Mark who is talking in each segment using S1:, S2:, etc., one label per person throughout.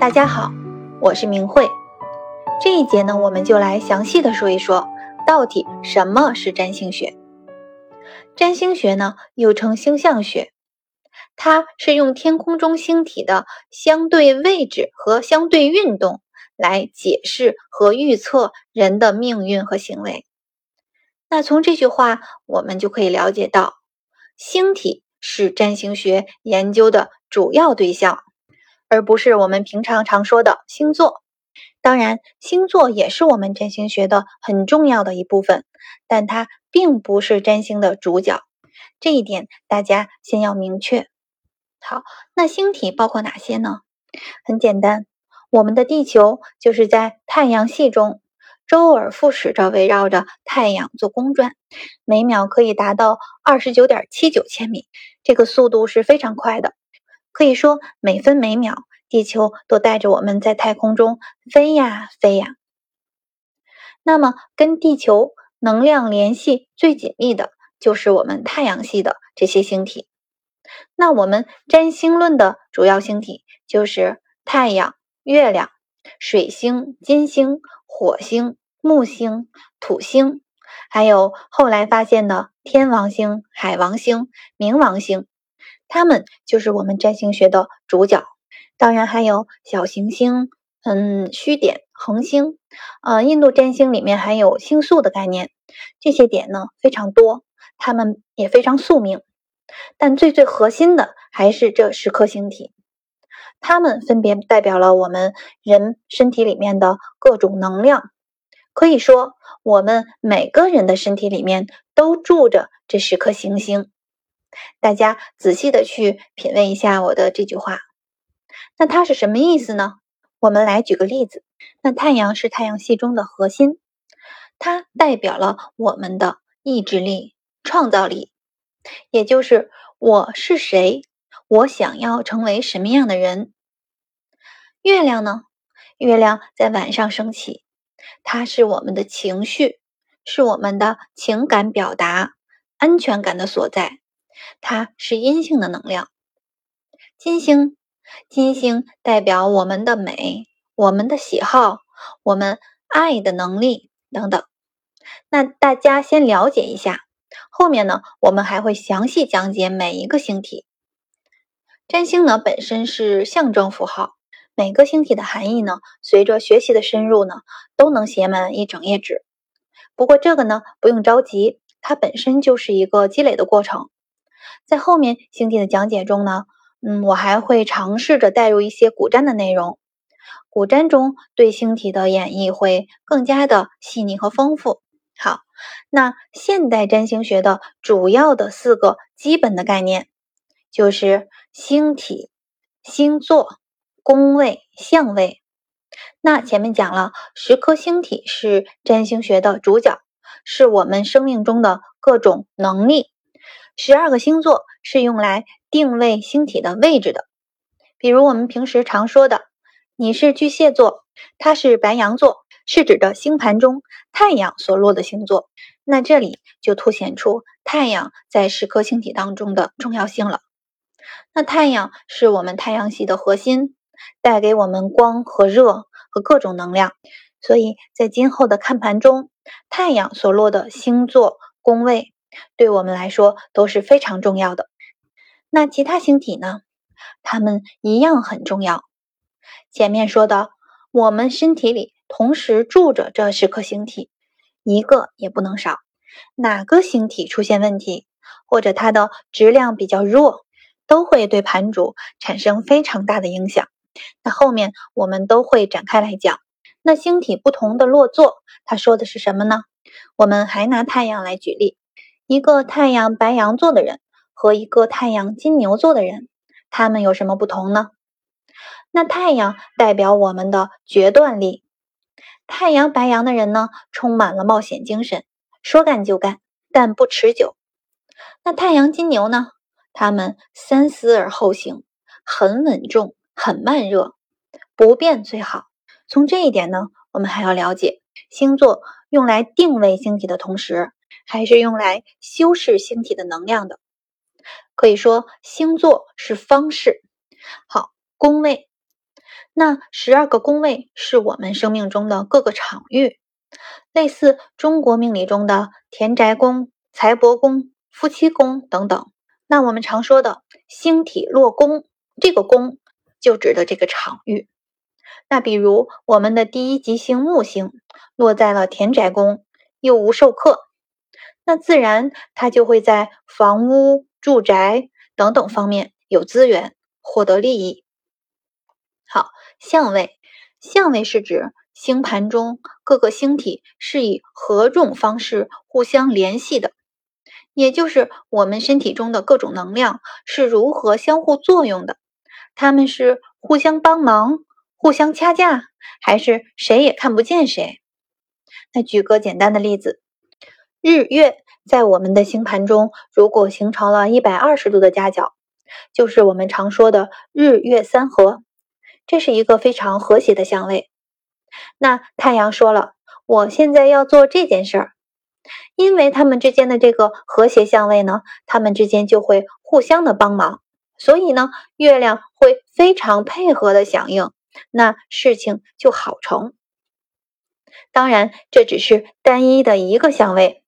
S1: 大家好，我是明慧。这一节呢，我们就来详细的说一说，到底什么是占星学。占星学呢，又称星象学，它是用天空中星体的相对位置和相对运动来解释和预测人的命运和行为。那从这句话，我们就可以了解到，星体是占星学研究的主要对象。而不是我们平常常说的星座。当然，星座也是我们占星学的很重要的一部分，但它并不是占星的主角。这一点大家先要明确。好，那星体包括哪些呢？很简单，我们的地球就是在太阳系中周而复始着围绕着太阳做公转，每秒可以达到二十九点七九千米，这个速度是非常快的。可以说，每分每秒，地球都带着我们在太空中飞呀飞呀。那么，跟地球能量联系最紧密的，就是我们太阳系的这些星体。那我们占星论的主要星体就是太阳、月亮、水星、金星、火星、木星、土星，还有后来发现的天王星、海王星、冥王星。它们就是我们占星学的主角，当然还有小行星、嗯，虚点、恒星，呃，印度占星里面还有星宿的概念，这些点呢非常多，它们也非常宿命，但最最核心的还是这十颗星体，它们分别代表了我们人身体里面的各种能量，可以说我们每个人的身体里面都住着这十颗行星。大家仔细的去品味一下我的这句话，那它是什么意思呢？我们来举个例子。那太阳是太阳系中的核心，它代表了我们的意志力、创造力，也就是我是谁，我想要成为什么样的人。月亮呢？月亮在晚上升起，它是我们的情绪，是我们的情感表达、安全感的所在。它是阴性的能量，金星，金星代表我们的美、我们的喜好、我们爱的能力等等。那大家先了解一下，后面呢，我们还会详细讲解每一个星体。占星呢本身是象征符号，每个星体的含义呢，随着学习的深入呢，都能写满一整页纸。不过这个呢，不用着急，它本身就是一个积累的过程。在后面星体的讲解中呢，嗯，我还会尝试着带入一些古占的内容。古占中对星体的演绎会更加的细腻和丰富。好，那现代占星学的主要的四个基本的概念就是星体、星座、宫位、相位。那前面讲了，十颗星体是占星学的主角，是我们生命中的各种能力。十二个星座是用来定位星体的位置的，比如我们平时常说的，你是巨蟹座，它是白羊座，是指的星盘中太阳所落的星座。那这里就凸显出太阳在十颗星体当中的重要性了。那太阳是我们太阳系的核心，带给我们光和热和各种能量，所以在今后的看盘中，太阳所落的星座宫位。对我们来说都是非常重要的。那其他星体呢？它们一样很重要。前面说的，我们身体里同时住着这十颗星体，一个也不能少。哪个星体出现问题，或者它的质量比较弱，都会对盘主产生非常大的影响。那后面我们都会展开来讲。那星体不同的落座，它说的是什么呢？我们还拿太阳来举例。一个太阳白羊座的人和一个太阳金牛座的人，他们有什么不同呢？那太阳代表我们的决断力，太阳白羊的人呢，充满了冒险精神，说干就干，但不持久。那太阳金牛呢，他们三思而后行，很稳重，很慢热，不变最好。从这一点呢，我们还要了解，星座用来定位星体的同时。还是用来修饰星体的能量的，可以说星座是方式。好，宫位，那十二个宫位是我们生命中的各个场域，类似中国命理中的田宅宫、财帛宫、夫妻宫等等。那我们常说的星体落宫，这个宫就指的这个场域。那比如我们的第一吉星木星落在了田宅宫，又无受克，那自然它就会在房屋、住宅等等方面有资源，获得利益。好，相位，相位是指星盘中各个星体是以何种方式互相联系的，也就是我们身体中的各种能量是如何相互作用的，他们是互相帮忙、互相掐架，还是谁也看不见谁？那举个简单的例子，日月在我们的星盘中，如果形成了一百二十度的夹角，就是我们常说的日月三合。这是一个非常和谐的相位。那太阳说了，我现在要做这件事儿，因为他们之间的这个和谐相位呢，他们之间就会互相的帮忙，所以呢，月亮会非常配合的响应，那事情就好成。当然，这只是单一的一个相位。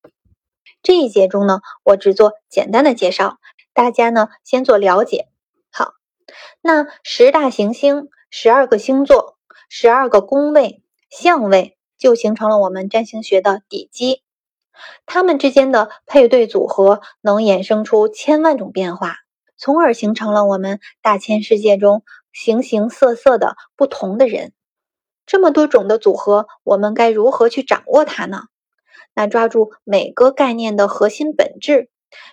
S1: 这一节中呢，我只做简单的介绍，大家呢先做了解。好，那十大行星。十二个星座，十二个宫位、相位，就形成了我们占星学的底基。它们之间的配对组合，能衍生出千万种变化，从而形成了我们大千世界中形形色色的不同的人。这么多种的组合，我们该如何去掌握它呢？那抓住每个概念的核心本质，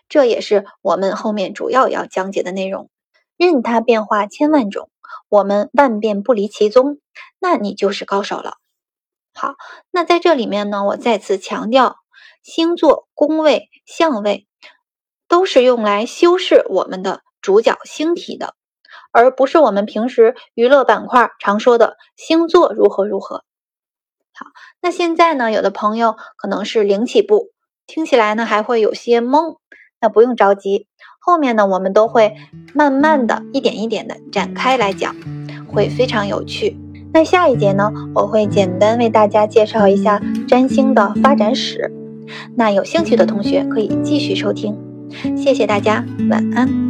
S1: 这也是我们后面主要要讲解的内容。任它变化千万种。我们万变不离其宗，那你就是高手了。好，那在这里面呢，我再次强调，星座、宫位、相位都是用来修饰我们的主角星体的，而不是我们平时娱乐板块常说的星座如何如何。好，那现在呢，有的朋友可能是零起步，听起来呢还会有些懵，那不用着急。后面呢，我们都会慢慢的一点一点的展开来讲，会非常有趣。那下一节呢，我会简单为大家介绍一下占星的发展史。那有兴趣的同学可以继续收听。谢谢大家，晚安。